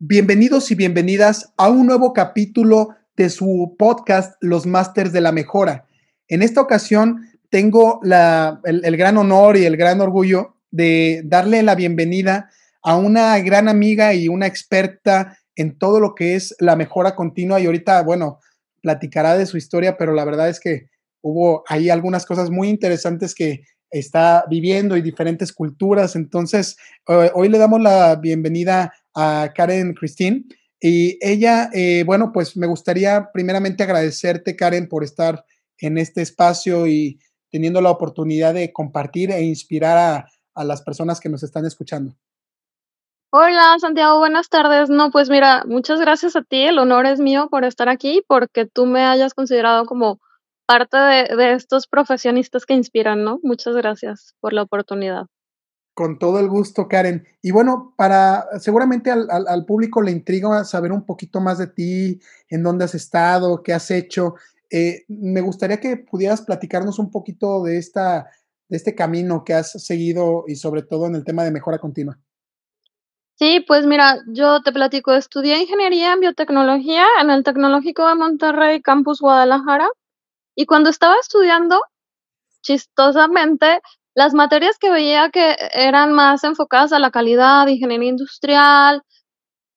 Bienvenidos y bienvenidas a un nuevo capítulo de su podcast Los Masters de la Mejora. En esta ocasión tengo el, gran honor y el gran orgullo de darle la bienvenida a una gran amiga y una experta en todo lo que es la mejora continua y ahorita, bueno, platicará de su historia, pero la verdad es que hubo ahí algunas cosas muy interesantes que está viviendo y diferentes culturas. Entonces, eh, hoy le damos la bienvenida a Karen Christine. Y ella, eh, bueno, pues me gustaría primeramente agradecerte, Karen, por estar en este espacio y teniendo la oportunidad de compartir e inspirar a, a las personas que nos están escuchando. Hola, Santiago, buenas tardes. No, pues mira, muchas gracias a ti. El honor es mío por estar aquí, porque tú me hayas considerado como parte de, de estos profesionistas que inspiran, ¿no? Muchas gracias por la oportunidad. Con todo el gusto, Karen. Y bueno, para seguramente al, público le intriga saber un poquito más de ti, en dónde has estado, qué has hecho. Eh, me gustaría que pudieras platicarnos un poquito de, esta, de este camino que has seguido y sobre todo en el tema de mejora continua. Sí, pues mira, yo te platico, estudié ingeniería en biotecnología en el Tecnológico de Monterrey, Campus Guadalajara, y cuando estaba estudiando, chistosamente, las materias que veía que eran más enfocadas a la calidad, ingeniería industrial,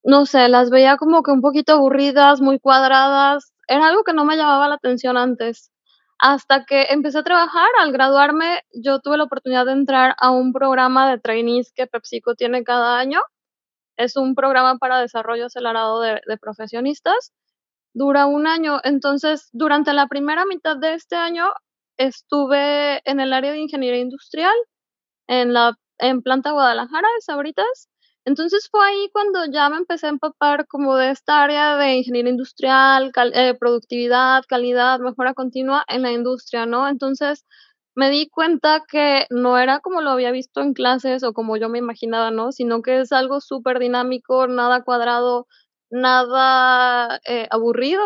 no sé, las veía como que un poquito aburridas, muy cuadradas, era algo que no me llamaba la atención antes. Hasta que empecé a trabajar, al graduarme, yo tuve la oportunidad de entrar a un programa de trainees que PepsiCo tiene cada año. Es un programa para desarrollo acelerado de, de profesionistas. Dura un año. Entonces, durante la primera mitad de este año, estuve en el área de ingeniería industrial, en la en planta Guadalajara de Sabritas. Entonces fue ahí cuando ya me empecé a empapar como de esta área de ingeniería industrial, eh, productividad, calidad, mejora continua en la industria, ¿no? Entonces me di cuenta que no era como lo había visto en clases o como yo me imaginaba, ¿no? Sino que es algo súper dinámico, nada cuadrado, nada eh, aburrido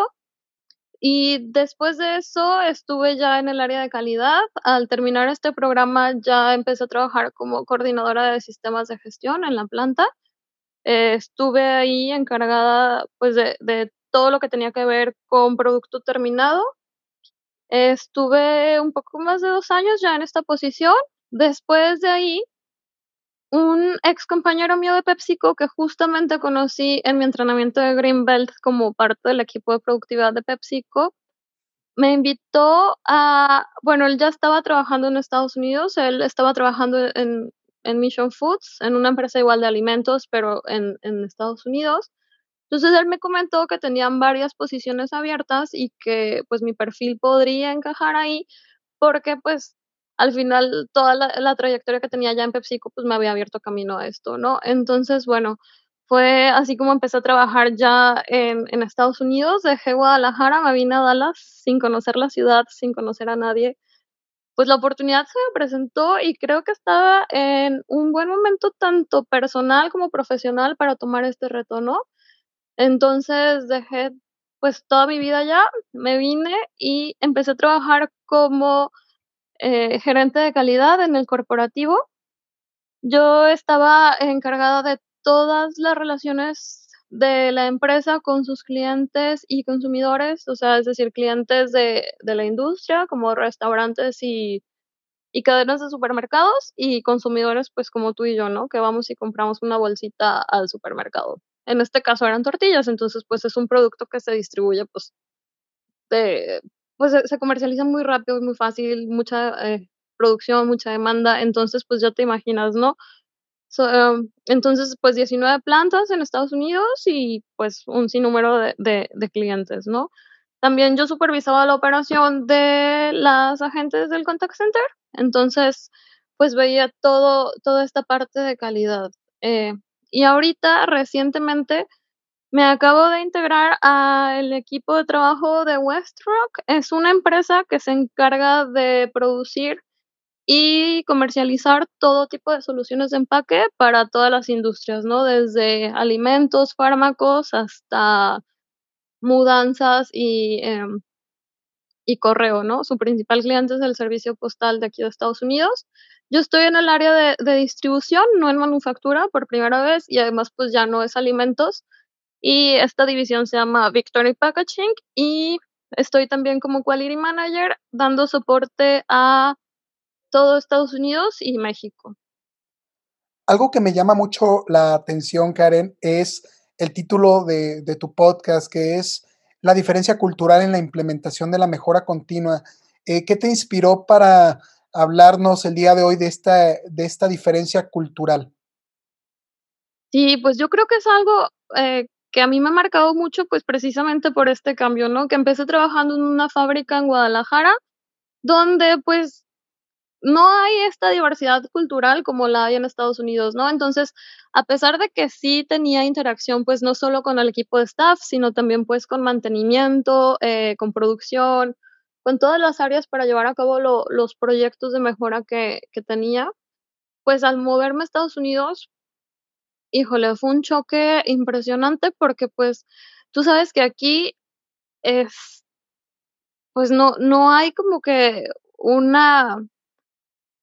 y después de eso estuve ya en el área de calidad. Al terminar este programa ya empecé a trabajar como coordinadora de sistemas de gestión en la planta. Eh, estuve ahí encargada pues de, de, todo lo que tenía que ver con producto terminado. estuve un poco más de dos años ya en esta posición. Después de ahí un ex compañero mío de PepsiCo que justamente conocí en mi entrenamiento de Greenbelt como parte del equipo de productividad de PepsiCo, me invitó a, bueno, él ya estaba trabajando en Estados Unidos, él estaba trabajando en, en Mission Foods, en una empresa igual de alimentos, pero en, en Estados Unidos. Entonces él me comentó que tenían varias posiciones abiertas y que pues mi perfil podría encajar ahí porque pues al final toda la, trayectoria que tenía ya en PepsiCo pues me había abierto camino a esto, ¿no? Entonces, bueno, fue así como empecé a trabajar ya en, Estados Unidos, dejé Guadalajara, me vine a Dallas sin conocer la ciudad, sin conocer a nadie. Pues la oportunidad se me presentó y creo que estaba en un buen momento tanto personal como profesional para tomar este reto, ¿no? Entonces dejé pues toda mi vida allá, me vine y empecé a trabajar como eh, gerente de calidad en el corporativo. Yo estaba encargada de todas las relaciones de la empresa con sus clientes y consumidores, o sea, es decir, clientes de, de la industria como restaurantes y, y cadenas de supermercados y consumidores pues como tú y yo, ¿no? Que vamos y compramos una bolsita al supermercado. En este caso eran tortillas, entonces pues es un producto que se distribuye pues de, pues se, comercializa muy rápido muy fácil, mucha eh, producción, mucha demanda, entonces pues ya te imaginas, ¿no? Em, entonces, pues 19 plantas en Estados Unidos y pues un sinnúmero de, de, clientes, ¿no? También yo supervisaba la operación de las agentes del contact center, entonces pues veía todo, toda esta parte de calidad. Eh, y ahorita, recientemente, me acabo de integrar al equipo de trabajo de Westrock. Es una empresa que se encarga de producir y comercializar todo tipo de soluciones de empaque para todas las industrias, ¿no? Desde alimentos, fármacos, hasta mudanzas y, em, y correo, ¿no? Su principal cliente es el servicio postal de aquí de Estados Unidos. Yo estoy en el área de, de distribución, no en manufactura por primera vez y además pues ya no es alimentos. Y esta división se llama Victory Packaging y estoy también como Quality Manager dando soporte a todo Estados Unidos y México. Algo que me llama mucho la atención, Karen, es el título de, de, tu podcast, que es La diferencia cultural en la implementación de la mejora continua. Eh, ¿Qué te inspiró para hablarnos el día de hoy de esta, de esta diferencia cultural? Sí, pues yo creo que es algo eh, que a mí me ha marcado mucho, pues precisamente por este cambio, ¿no? Que empecé trabajando en una fábrica en Guadalajara, donde pues no hay esta diversidad cultural como la hay en Estados Unidos, ¿no? Entonces, a pesar de que sí tenía interacción, pues no solo con el equipo de staff, sino también pues con mantenimiento, eh, con producción, con todas las áreas para llevar a cabo lo, los proyectos de mejora que tenía, pues al moverme a Estados Unidos, híjole, fue un choque impresionante porque pues tú sabes que aquí es, pues no, no hay como que una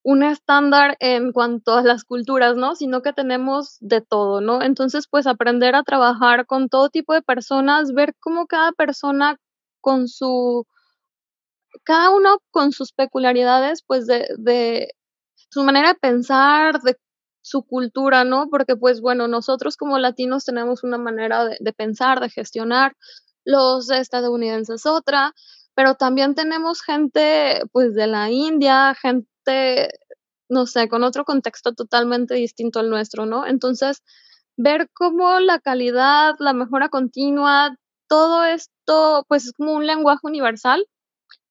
un estándar en cuanto a las culturas, ¿no? Sino que tenemos de todo, ¿no? Entonces, pues aprender a trabajar con todo tipo de personas, ver cómo cada persona con su, cada uno con sus peculiaridades, pues de, de su manera de pensar, de su cultura, ¿no? Porque pues bueno, nosotros como latinos tenemos una manera de, pensar, de gestionar, los estadounidenses otra, pero también tenemos gente pues de la India, gente no sé, con otro contexto totalmente distinto al nuestro, ¿no? Entonces, ver cómo la calidad, la mejora continua, todo esto, pues es como un lenguaje universal,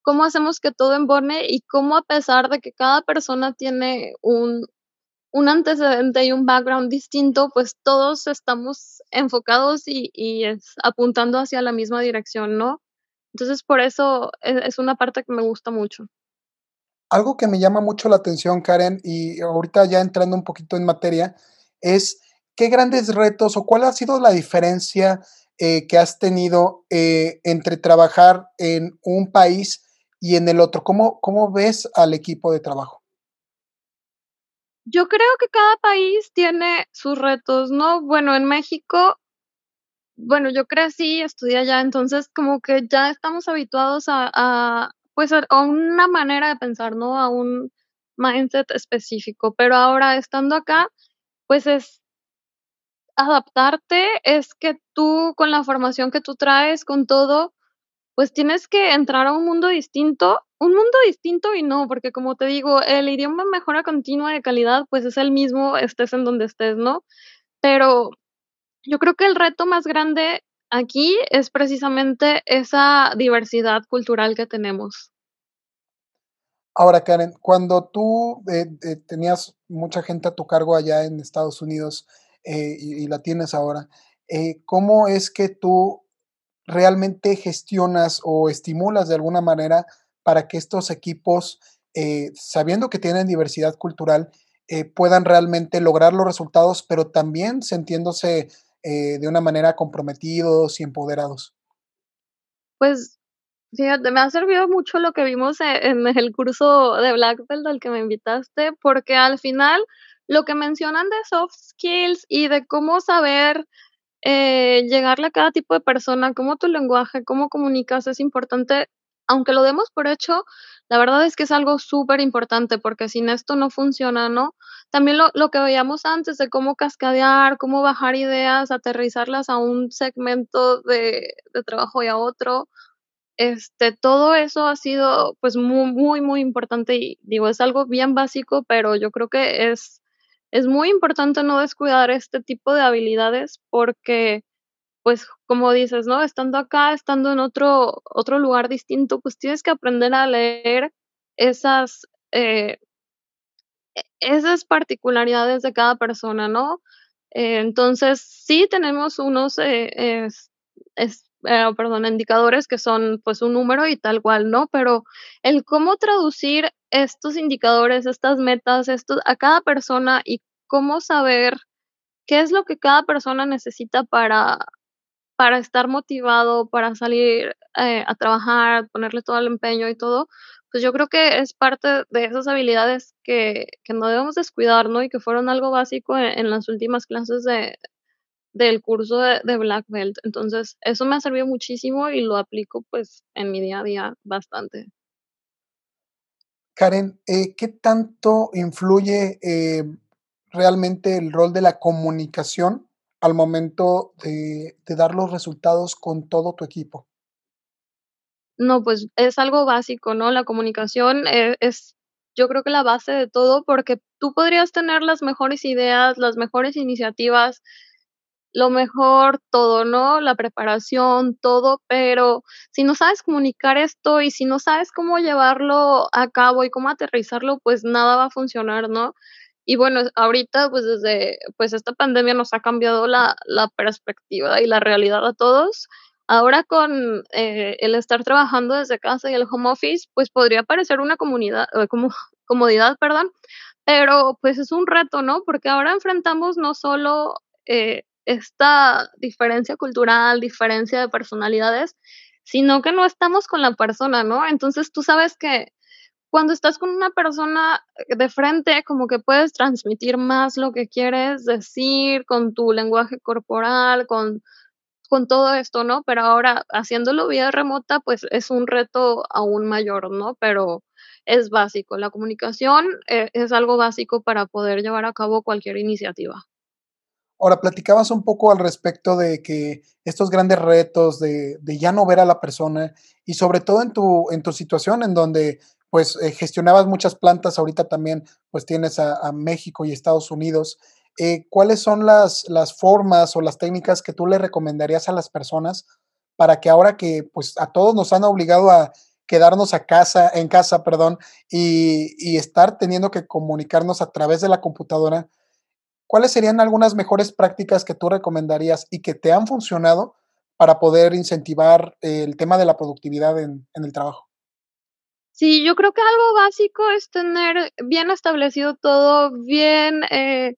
cómo hacemos que todo embone y cómo a pesar de que cada persona tiene un, un antecedente y un background distinto, pues todos estamos enfocados y, es, apuntando hacia la misma dirección, ¿no? Entonces, por eso es, es una parte que me gusta mucho. Algo que me llama mucho la atención, Karen, y ahorita ya entrando un poquito en materia, es qué grandes retos o cuál ha sido la diferencia eh, que has tenido eh, entre trabajar en un país y en el otro. ¿Cómo, ¿Cómo ves al equipo de trabajo? Yo creo que cada país tiene sus retos, ¿no? Bueno, en México, bueno, yo crecí, estudié allá, entonces como que ya estamos habituados a, a pues, a una manera de pensar, ¿no? A un mindset específico. Pero ahora estando acá, pues es adaptarte, es que tú con la formación que tú traes, con todo, pues tienes que entrar a un mundo distinto, un mundo distinto y no, porque como te digo, el idioma mejora continua de calidad, pues es el mismo, estés en donde estés, ¿no? Pero yo creo que el reto más grande aquí es precisamente esa diversidad cultural que tenemos. Ahora, Karen, cuando tú eh, eh, tenías mucha gente a tu cargo allá en Estados Unidos eh, y, y, la tienes ahora, ¿cómo es que tú realmente gestionas o estimulas de alguna manera para que estos equipos, eh, sabiendo que tienen diversidad cultural, puedan realmente lograr los resultados, pero también sintiéndose de una manera comprometidos y empoderados? Pues Fíjate, me ha servido mucho lo que vimos e en el curso de Black Belt al que me invitaste, porque al final lo que mencionan de soft skills y de cómo saber, eh, llegarle a cada tipo de persona, cómo tu lenguaje, cómo comunicas es importante, aunque lo demos por hecho, la verdad es que es algo superimportante, porque sin esto no funciona, ¿no? También lo lo que veíamos antes de cómo cascadear, cómo bajar ideas, aterrizarlas a un segmento de de trabajo y a otro. Este, todo eso ha sido, pues, muy, muy, muy importante y digo, es algo bien básico, pero yo creo que es es muy importante no descuidar este tipo de habilidades porque, pues, como dices, ¿no? Estando acá, estando en otro otro lugar distinto, pues, tienes que aprender a leer esas, eh e esas particularidades de cada persona, ¿no? Eh, entonces, sí tenemos unos, eh, es perdón, indicadores que son, pues, un número y tal cual, ¿no? Pero el cómo traducir estos indicadores, estas metas, estos a cada persona y cómo saber qué es lo que cada persona necesita para para estar motivado, para salir, eh, a trabajar, ponerle todo el empeño y todo, pues yo creo que es parte de esas habilidades que que no debemos descuidar, ¿no? Y que fueron algo básico en en las últimas clases de del curso de de Black Belt. Entonces, eso me ha servido muchísimo y lo aplico, pues, en mi día a día bastante. Karen, eh, ¿qué tanto influye, eh, realmente el rol de la comunicación al momento de dar los resultados con todo tu equipo? No, pues, es algo básico, ¿no? La comunicación, eh, es yo creo que la base de todo, porque tú podrías tener las mejores ideas, las mejores iniciativas, lo mejor todo, ¿no? La preparación, todo, pero si no sabes comunicar esto y si no sabes cómo llevarlo a cabo y cómo aterrizarlo, pues nada va a funcionar, ¿no? Y bueno, ahorita, pues desde, pues esta pandemia nos ha cambiado la la perspectiva y la realidad a todos. Ahora con, eh, el estar trabajando desde casa y el home office, pues podría parecer una comunidad, eh, como comodidad, perdón, pero pues es un reto, ¿no? Porque ahora enfrentamos no solo, eh, esta diferencia cultural, diferencia de personalidades, sino que no estamos con la persona, ¿no? Entonces, tú sabes que cuando estás con una persona de frente, como que puedes transmitir más lo que quieres decir con tu lenguaje corporal, con con todo esto, ¿no? Pero ahora haciéndolo vía remota, pues es un reto aún mayor, ¿no? Pero es básico. La comunicación, eh, es algo básico para poder llevar a cabo cualquier iniciativa. Ahora, platicabas un poco al respecto de que estos grandes retos de de ya no ver a la persona y sobre todo en tu en tu situación en donde, pues, eh, gestionabas muchas plantas, ahorita también, pues, tienes a México y Estados Unidos, eh, ¿cuáles son las las formas o las técnicas que tú le recomendarías a las personas para que ahora que, pues, a todos nos han obligado a quedarnos a casa en casa, perdón, y y estar teniendo que comunicarnos a través de la computadora, cuáles serían algunas mejores prácticas que tú recomendarías y que te han funcionado para poder incentivar el tema de la productividad en en el trabajo? Sí, yo creo que algo básico es tener bien establecido todo, bien, eh,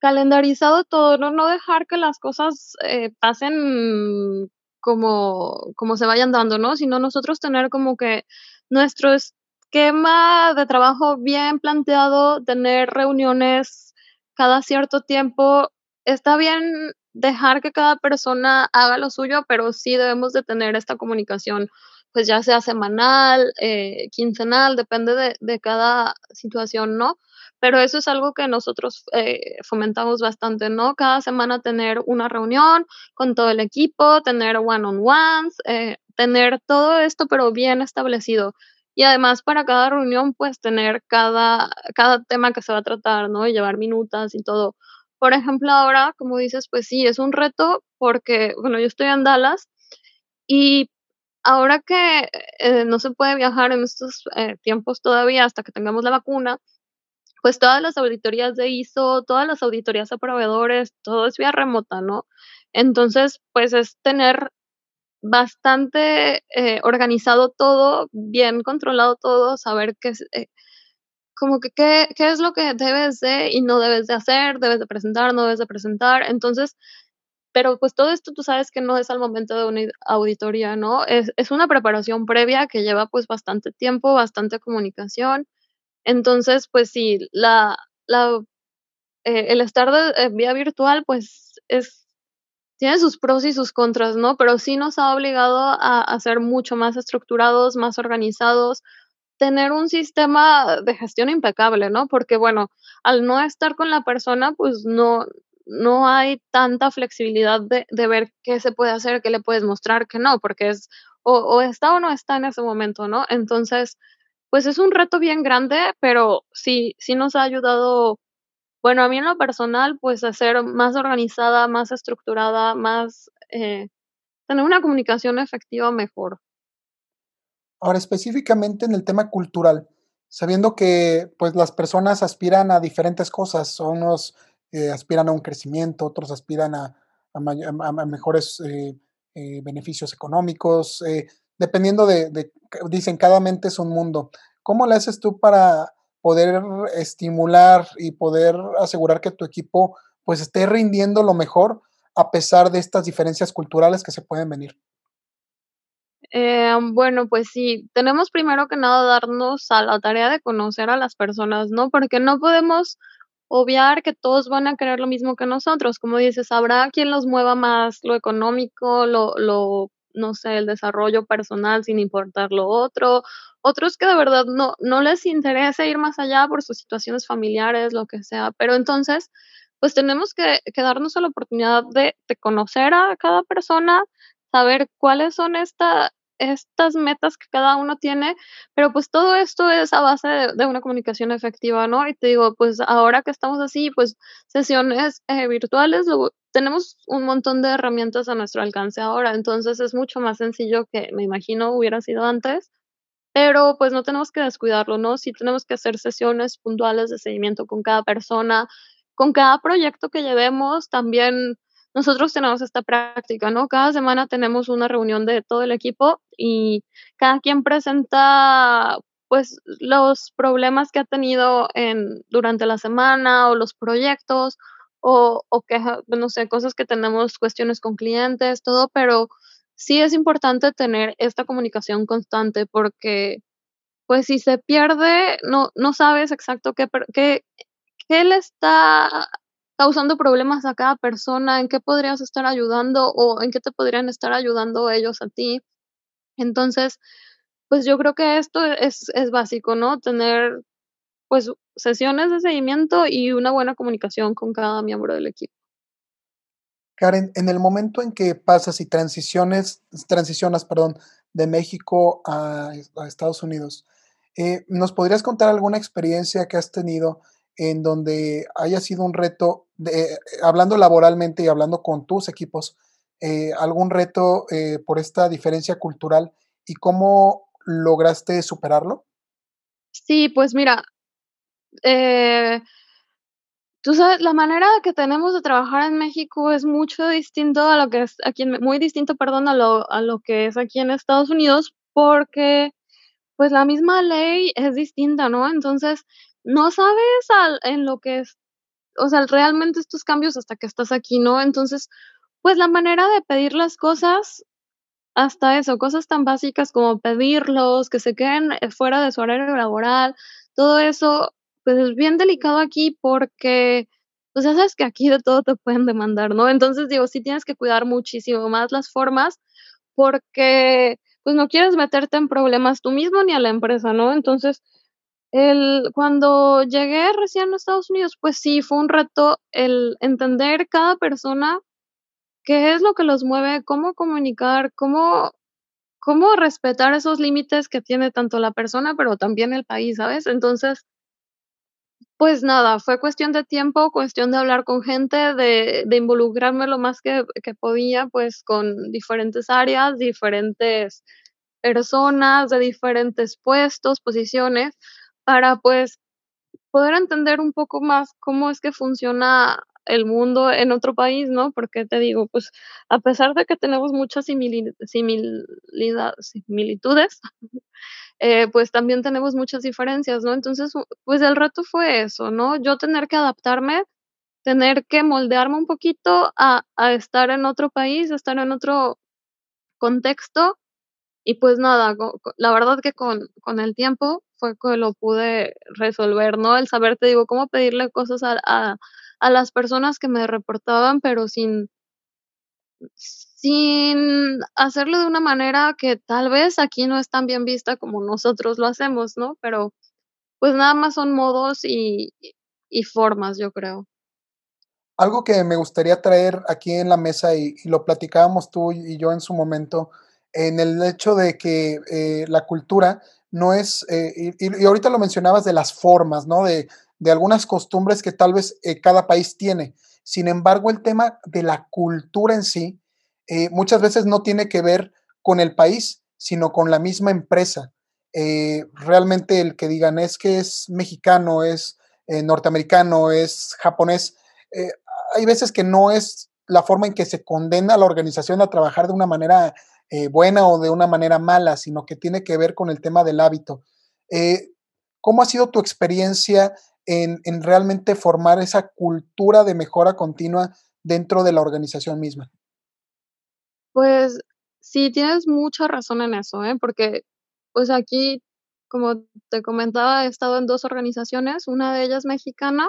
calendarizado todo, ¿no? No dejar que las cosas, eh, pasen como como se vayan dando, ¿no? Sino nosotros tener como que nuestro esquema de trabajo bien planteado, tener reuniones cada cierto tiempo. Está bien dejar que cada persona haga lo suyo, pero sí debemos de tener esta comunicación, pues, ya sea semanal, eh, quincenal, depende de de cada situación, ¿no? Pero eso es algo que nosotros, eh, fomentamos bastante, ¿no? Cada semana tener una reunión con todo el equipo, tener one on ones, eh, tener todo esto, pero bien establecido. Y además, para cada reunión, pues, tener cada cada tema que se va a tratar, ¿no? Y llevar minutas y todo. Por ejemplo, ahora, como dices, pues sí, es un reto porque, bueno, yo estoy en Dallas y ahora que, eh, no se puede viajar en estos, eh, tiempos todavía hasta que tengamos la vacuna, pues todas las auditorías de ISO, todas las auditorías a proveedores, todo es vía remota, ¿no? Entonces, pues, es tener bastante, eh, organizado todo, bien controlado todo, saber qué es, como que qué qué es lo que debes de y no debes de hacer, debes de presentar, no debes de presentar. Entonces, pero, pues, todo esto tú sabes que no es al momento de una auditoría, ¿no? Es es una preparación previa que lleva, pues, bastante tiempo, bastante comunicación. Entonces, pues sí, la la eh, el estar de eh, vía virtual, pues, es tiene sus pros y sus contras, ¿no? Pero sí nos ha obligado a a ser mucho más estructurados, más organizados, tener un sistema de gestión impecable, ¿no? Porque, bueno, al no estar con la persona, pues, no no hay tanta flexibilidad de de ver qué se puede hacer, qué le puedes mostrar, qué no, porque es o está o no está en ese momento, ¿no? Entonces, pues, es un reto bien grande, pero sí sí nos ha ayudado, bueno, a mí en lo personal, pues, a ser más organizada, más estructurada, más, eh, tener una comunicación efectiva mejor. Ahora, específicamente en el tema cultural, sabiendo que pues las personas aspiran a diferentes cosas, unos eh, aspiran a un crecimiento, otros aspiran a, mejores eh, eh, beneficios económicos, dependiendo de, dicen, cada mente es un mundo. ¿Cómo le haces tú para poder estimular y poder asegurar que tu equipo pues esté rindiendo lo mejor a pesar de estas diferencias culturales que se pueden venir? Eh, bueno, pues sí, tenemos primero que nada darnos a la tarea de conocer a las personas, ¿no? Porque no podemos obviar que todos van a querer lo mismo que nosotros. Como dices, habrá quien los mueva más lo económico, lo, lo, no sé, el desarrollo personal sin importar lo otro. Otros que de verdad no, no les interesa ir más allá por sus situaciones familiares, lo que sea. Pero entonces, pues tenemos que, darnos la oportunidad de, de conocer a cada persona, saber cuáles son esta, estas metas que cada uno tiene, pero pues todo esto es a base de, una comunicación efectiva, ¿no? Y te digo, pues ahora que estamos así, pues sesiones eh, virtuales, tenemos un montón de herramientas a nuestro alcance ahora, entonces es mucho más sencillo que me imagino hubiera sido antes, pero pues no tenemos que descuidarlo, ¿no? Sí tenemos que hacer sesiones puntuales de seguimiento con cada persona, con cada proyecto que llevemos, también nosotros tenemos esta práctica, ¿no? Cada semana tenemos una reunión de todo el equipo y cada quien presenta pues los problemas que ha tenido en, durante la semana o los proyectos o, o que, no sé, cosas que tenemos, cuestiones con clientes, todo, pero sí es importante tener esta comunicación constante porque pues si se pierde, no, no sabes exacto qué, qué, qué le está causando problemas a cada persona, en qué podrías estar ayudando o en qué te podrían estar ayudando ellos a ti. Entonces, pues yo creo que esto es, es básico, ¿no? Tener pues sesiones de seguimiento y una buena comunicación con cada miembro del equipo. Karen, en el momento en que pasas y transiciones, transicionas, perdón, de México a, Estados Unidos, eh, ¿nos podrías contar alguna experiencia que has tenido en donde haya sido un reto, de, hablando laboralmente y hablando con tus equipos, eh, algún reto eh, por esta diferencia cultural y cómo lograste superarlo? Sí, pues mira, eh, tú sabes, la manera que tenemos de trabajar en México es mucho distinto a lo que es aquí, muy distinto, perdón, a lo, a lo que es aquí en Estados Unidos, porque pues la misma ley es distinta, ¿no? Entonces, no sabes al, en lo que es, o sea, realmente estos cambios hasta que estás aquí, ¿no? Entonces, pues la manera de pedir las cosas, hasta eso, cosas tan básicas como pedirlos, que se queden eh, fuera de su horario laboral, todo eso, pues es bien delicado aquí porque, pues ya sabes que aquí de todo te pueden demandar, ¿no? Entonces digo, sí tienes que cuidar muchísimo más las formas porque, pues no quieres meterte en problemas tú mismo ni a la empresa, ¿no? Entonces, el, cuando llegué recién a Estados Unidos, pues sí, fue un reto el entender cada persona qué es lo que los mueve, cómo comunicar, cómo, cómo respetar esos límites que tiene tanto la persona, pero también el país, ¿sabes? Entonces, pues nada, fue cuestión de tiempo, cuestión de hablar con gente, de, de involucrarme lo más que, que podía, pues con diferentes áreas, diferentes personas, de diferentes puestos, posiciones, para pues poder entender un poco más cómo es que funciona el mundo en otro país, ¿no? Porque te digo, pues a pesar de que tenemos muchas similitudes, eh, pues también tenemos muchas diferencias, ¿no? Entonces, pues el reto fue eso, ¿no? Yo tener que adaptarme, tener que moldearme un poquito a, a estar en otro país, a estar en otro contexto y pues nada, la verdad que con, con el tiempo fue que lo pude resolver, ¿no? El saber, te digo, cómo pedirle cosas a, a, a las personas que me reportaban, pero sin, sin hacerlo de una manera que tal vez aquí no es tan bien vista como nosotros lo hacemos, ¿no? Pero pues nada más son modos y, y formas, yo creo. Algo que me gustaría traer aquí en la mesa y, y lo platicábamos tú y yo en su momento, en el hecho de que eh, la cultura no es, eh, y, ahorita lo mencionabas de las formas, ¿no? De, de algunas costumbres que tal vez eh, cada país tiene. Sin embargo, el tema de la cultura en sí muchas veces no tiene que ver con el país, sino con la misma empresa. realmente el que digan es que es mexicano, es norteamericano, es japonés, hay veces que no es la forma en que se condena a la organización a trabajar de una manera buena o de una manera mala, sino que tiene que ver con el tema del hábito. ¿Cómo ha sido tu experiencia en, en realmente formar esa cultura de mejora continua dentro de la organización misma? Pues sí, tienes mucha razón en eso, ¿eh? Porque, pues aquí, como te comentaba, he estado en dos organizaciones, una de ellas mexicana,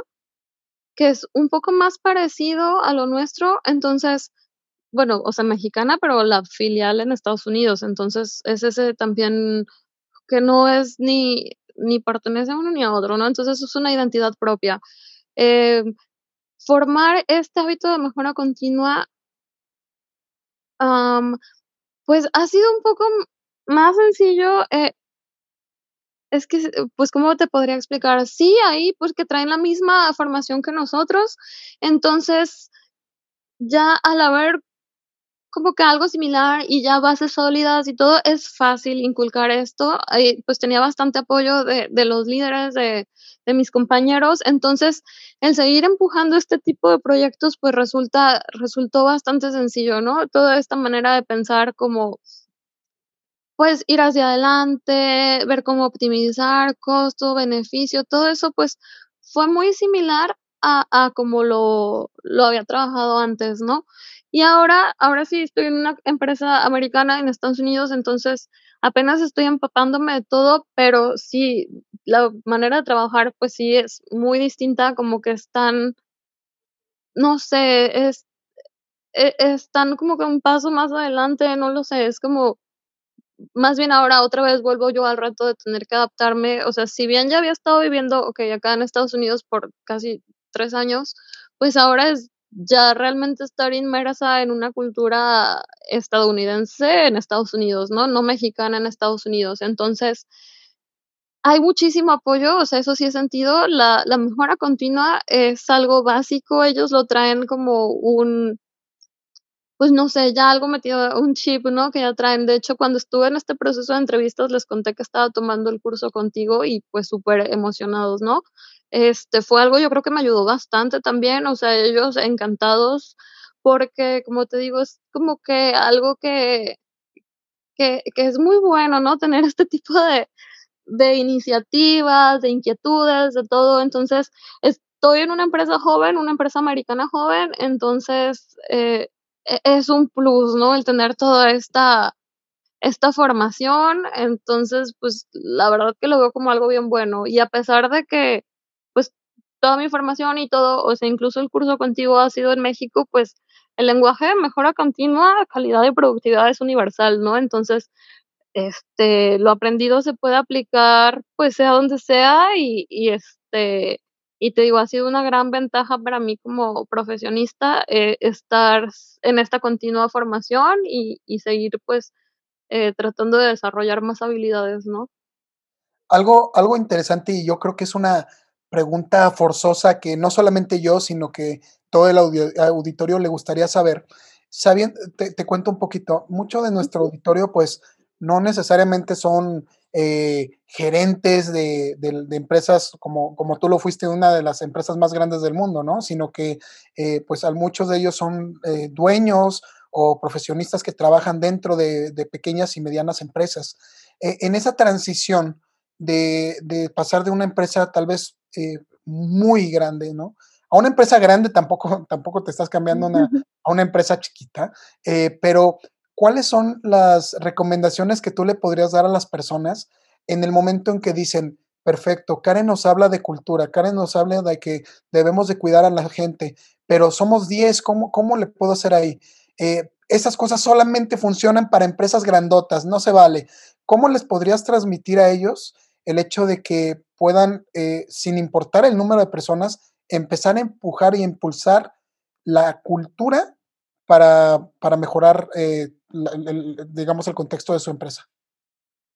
que es un poco más parecido a lo nuestro, entonces, bueno, o sea, mexicana, pero la filial en Estados Unidos, entonces es ese también que no es ni, ni pertenece a uno ni a otro, ¿no? Entonces es una identidad propia. Eh, formar este hábito de mejora continua pues ha sido un poco más sencillo, eh es que, pues, ¿cómo te podría explicar? Sí, ahí, pues, que traen la misma formación que nosotros, entonces, ya al haber como que algo similar y ya bases sólidas y todo, es fácil inculcar esto, eh, pues, tenía bastante apoyo de de los líderes de de mis compañeros. Entonces, el seguir empujando este tipo de proyectos, pues resulta, resultó bastante sencillo, ¿no? Toda esta manera de pensar como, pues, ir hacia adelante, ver cómo optimizar costo, beneficio, todo eso, pues, fue muy similar a, a como lo, lo había trabajado antes, ¿no? Y ahora, ahora sí estoy en una empresa americana en Estados Unidos, entonces apenas estoy empapándome de todo, pero sí, la manera de trabajar, pues sí es muy distinta, como que están, no sé, es, e, están como que un paso más adelante, no lo sé, es como, más bien ahora otra vez vuelvo yo al rato de tener que adaptarme, o sea, si bien ya había estado viviendo, ok, acá en Estados Unidos por casi tres años, pues ahora es ya realmente estar inmersa en una cultura estadounidense en Estados Unidos, ¿no? No mexicana en Estados Unidos. Entonces, hay muchísimo apoyo, o sea, eso sí he sentido. La, la mejora continua es algo básico, ellos lo traen como un, pues no sé, ya algo metido, un chip, ¿no? Que ya traen. De hecho, cuando estuve en este proceso de entrevistas, les conté que estaba tomando el curso contigo y pues súper emocionados, ¿no? Este, fue algo yo creo que me ayudó bastante también, o sea, ellos encantados porque, como te digo, es como que algo que que que es muy bueno, ¿no? Tener este tipo de de iniciativas, de inquietudes, de todo. Entonces, estoy en una empresa joven, una empresa americana joven, entonces, eh, e es un plus, ¿no? El tener toda esta esta formación. Entonces, pues, la verdad que lo veo como algo bien bueno. Y a pesar de que toda mi formación y todo, o sea, incluso el curso contigo ha sido en México, pues, el lenguaje de mejora continua, calidad y productividad es universal, ¿no? Entonces, este, lo aprendido se puede aplicar, pues, sea donde sea y este, y te digo, ha sido una gran ventaja para mí como profesionista, eh, estar en esta continua formación y y seguir, pues, eh, tratando de desarrollar más habilidades, ¿no? Algo algo interesante, y yo creo que es una pregunta forzosa que no solamente yo, sino que todo el audio auditorio le gustaría saber. Sabien te te cuento un poquito, mucho de nuestro auditorio, pues, no necesariamente son, eh, gerentes de de empresas como como tú lo fuiste, una de las empresas más grandes del mundo, ¿no? Sino que, eh, pues, a muchos de ellos son, eh, dueños o profesionistas que trabajan dentro de de pequeñas y medianas empresas. E en esa transición de de pasar de una empresa tal vez, eh, muy grande, ¿no? A una empresa grande tampoco tampoco te estás cambiando a una a una empresa chiquita, eh, pero, ¿cuáles son las recomendaciones que tú le podrías dar a las personas en el momento en que dicen: "Perfecto, Karen nos habla de cultura, Karen nos habla de que debemos de cuidar a la gente, pero somos 10, ¿cómo cómo le puedo hacer ahí?". Eh, esas cosas solamente funcionan para empresas grandotas, no se vale. ¿Cómo les podrías transmitir a ellos el hecho de que puedan, eh, sin importar el número de personas, empezar a empujar y impulsar la cultura para para mejorar, eh, el digamos, el contexto de su empresa?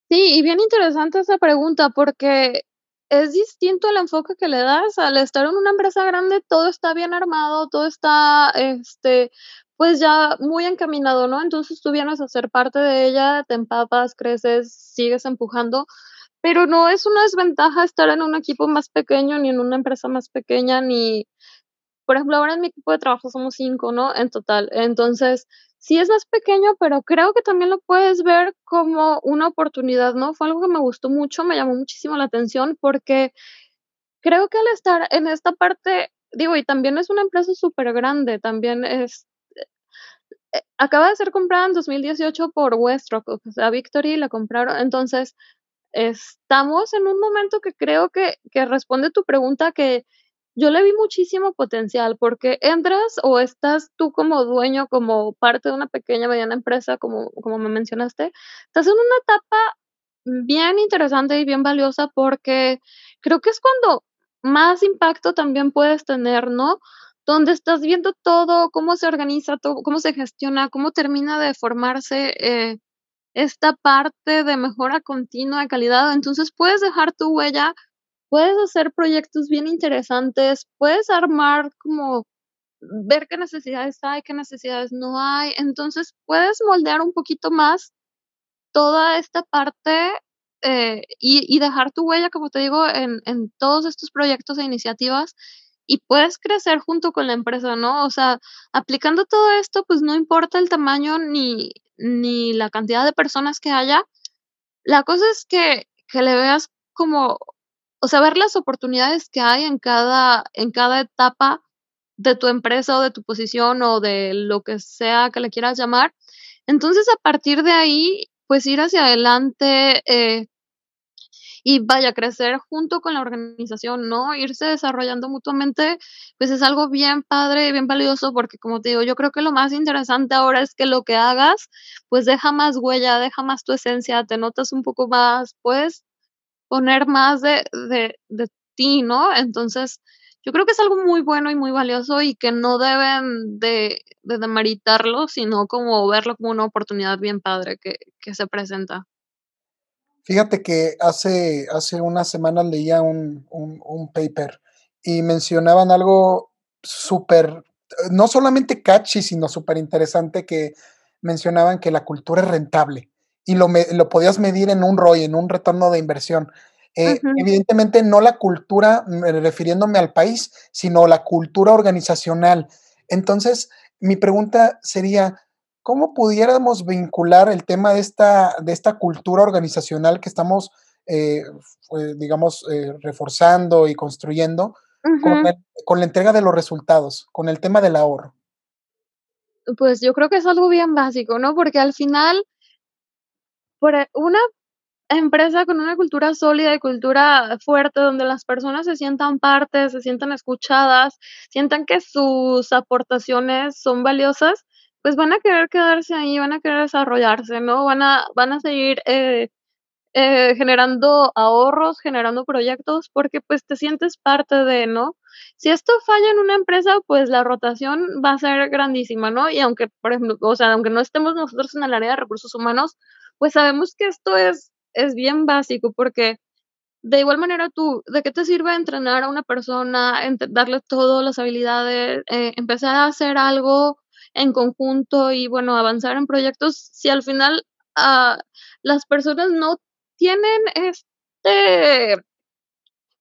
Sí, y bien interesante esa pregunta, porque es distinto el enfoque que le das al estar en una empresa grande, todo está bien armado, todo está, este, pues, ya muy encaminado, ¿no? Entonces, tú vienes a ser parte de ella, te empapas, creces, sigues empujando. Pero no es una desventaja estar en un equipo más pequeño, ni en una empresa más pequeña, ni, por ejemplo, ahora en mi equipo de trabajo somos cinco, ¿no? En total. Entonces, sí es más pequeño, pero creo que también lo puedes ver como una oportunidad, ¿no? Fue algo que me gustó mucho, me llamó muchísimo la atención porque creo que al estar en esta parte, digo, y también es una empresa súper grande, también es, eh, acaba de ser comprada en 2018 por Westrock, o sea, Victory la compraron, entonces estamos en un momento que creo que, que responde tu pregunta que yo le vi muchísimo potencial porque entras o estás tú como dueño, como parte de una pequeña, mediana empresa, como, como me mencionaste, estás en una etapa bien interesante y bien valiosa porque creo que es cuando más impacto también puedes tener, ¿no? Donde estás viendo todo, cómo se organiza todo, cómo se gestiona, cómo termina de formarse eh, esta parte de mejora continua de calidad. Entonces puedes dejar tu huella, puedes hacer proyectos bien interesantes, puedes armar como ver qué necesidades hay, qué necesidades no hay. Entonces puedes moldear un poquito más toda esta parte eh, y, dejar tu huella, como te digo, en, en todos estos proyectos e iniciativas y puedes crecer junto con la empresa, ¿no? O sea, aplicando todo esto, pues no importa el tamaño ni, ni la cantidad de personas que haya. La cosa es que, que le veas como, o sea, ver las oportunidades que hay en cada, en cada etapa de tu empresa o de tu posición o de lo que sea que le quieras llamar. Entonces, a partir de ahí, pues ir hacia adelante, eh, y vaya a crecer junto con la organización, ¿no? Irse desarrollando mutuamente, pues es algo bien padre bien valioso porque como te digo, yo creo que lo más interesante ahora es que lo que hagas, pues deja más huella, deja más tu esencia, te notas un poco más, puedes poner más de, de, de ti, ¿no? Entonces, yo creo que es algo muy bueno y muy valioso y que no deben de, de demaritarlo, sino como verlo como una oportunidad bien padre que, que se presenta. Fíjate que hace, hace unas semanas leía un, un, paper y mencionaban algo súper, no solamente catchy, sino súper interesante que mencionaban que la cultura es rentable y lo, lo podías medir en un ROI, en un retorno de inversión. Eh, evidentemente no la cultura, refiriéndome al país, sino la cultura organizacional. Entonces, mi pregunta sería, ¿cómo pudiéramos vincular el tema de esta, de esta cultura organizacional que estamos, eh, digamos, eh, reforzando y construyendo con, la entrega de los resultados, con el tema del ahorro? Pues yo creo que es algo bien básico, ¿no? Porque al final, por e, una empresa con una cultura sólida y cultura fuerte, donde las personas se sientan parte, se sientan escuchadas, sientan que sus aportaciones son valiosas, pues van a querer quedarse ahí, van a querer desarrollarse, ¿no? Van a, van a seguir eh, eh, generando ahorros, generando proyectos, porque pues te sientes parte de, ¿no? Si esto falla en una empresa, pues la rotación va a ser grandísima, ¿no? Y aunque, por ejemplo, o sea, aunque no estemos nosotros en el área de recursos humanos, pues sabemos que esto es, es bien básico, porque de igual manera tú, ¿de qué te sirve entrenar a una persona, darle todas las habilidades, eh, empezar a hacer algo en conjunto y bueno, avanzar en proyectos, si al final uh, las personas no tienen este,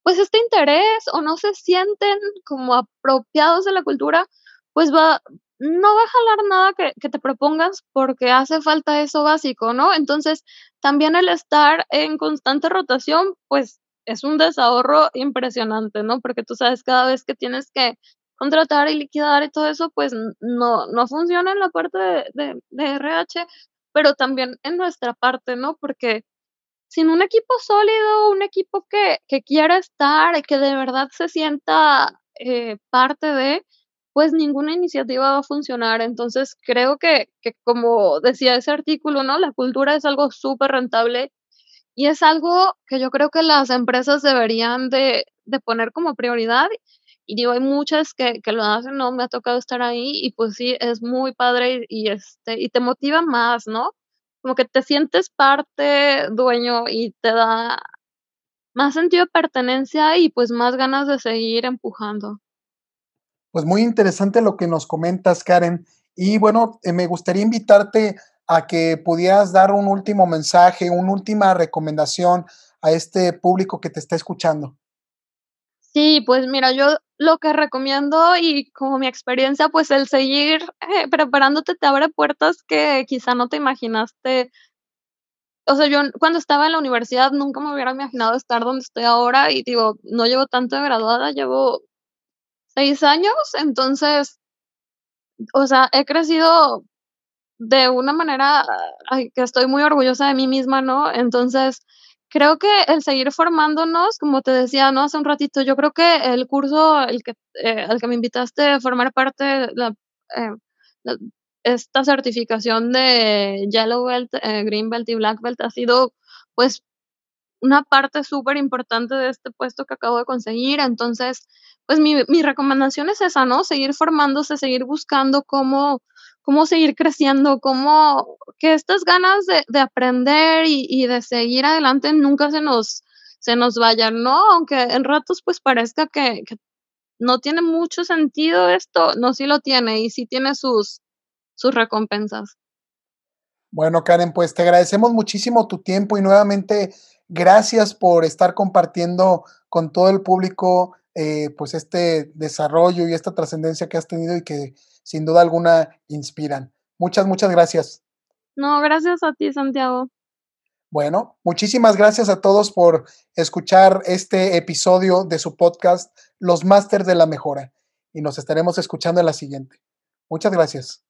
pues este interés o no se sienten como apropiados de la cultura, pues va, no va a jalar nada que, que, te propongas porque hace falta eso básico, ¿no? Entonces, también el estar en constante rotación, pues es un desahorro impresionante, ¿no? Porque tú sabes, cada vez que tienes que contratar y liquidar y todo eso, pues no, no funciona en la parte de, de, RH, pero también en nuestra parte, ¿no? Porque sin un equipo sólido, un equipo que, que quiera estar que de verdad se sienta eh, parte de, pues ninguna iniciativa va a funcionar. Entonces creo que, que como decía ese artículo, ¿no? La cultura es algo súper rentable y es algo que yo creo que las empresas deberían de, de poner como prioridad y digo, hay muchas que, que, lo hacen, ¿no? Me ha tocado estar ahí y pues sí, es muy padre y, este, y te motiva más, ¿no? Como que te sientes parte, dueño y te da más sentido de pertenencia y pues más ganas de seguir empujando. Pues muy interesante lo que nos comentas, Karen. Y bueno, eh, me gustaría invitarte a que pudieras dar un último mensaje, una última recomendación a este público que te está escuchando? Sí, pues mira, yo lo que recomiendo y como mi experiencia, pues el seguir eh, preparándote te abre puertas que quizá no te imaginaste. O sea, yo cuando estaba en la universidad nunca me hubiera imaginado estar donde estoy ahora y digo, no llevo tanto de graduada, llevo seis años, entonces, o sea, he crecido de una manera que estoy muy orgullosa de mí misma, ¿no? Entonces, creo que el seguir formándonos, como te decía, ¿no? Hace un ratito, yo creo que el curso el que, eh, al que me invitaste a formar parte, la, eh, esta certificación de Yellow Belt, eh, Green Belt y Black Belt ha sido, pues, una parte súper importante de este puesto que acabo de conseguir. Entonces, pues mi, mi recomendación es esa, ¿no? Seguir formándose, seguir buscando cómo cómo seguir creciendo, cómo que estas ganas de, de aprender y, de seguir adelante nunca se nos, se nos vayan, ¿no? Aunque en ratos pues parezca que, que no tiene mucho sentido esto, no, sí lo tiene y sí tiene sus, sus recompensas. Bueno, Karen, pues te agradecemos muchísimo tu tiempo y nuevamente gracias por estar compartiendo con todo el público eh, pues este desarrollo y esta trascendencia que has tenido y que sin duda alguna inspiran. Muchas, muchas gracias. No, gracias a ti, Santiago. Bueno, muchísimas gracias a todos por escuchar este episodio de su podcast, Los Másters de la Mejora. Y nos estaremos escuchando en la siguiente. Muchas gracias.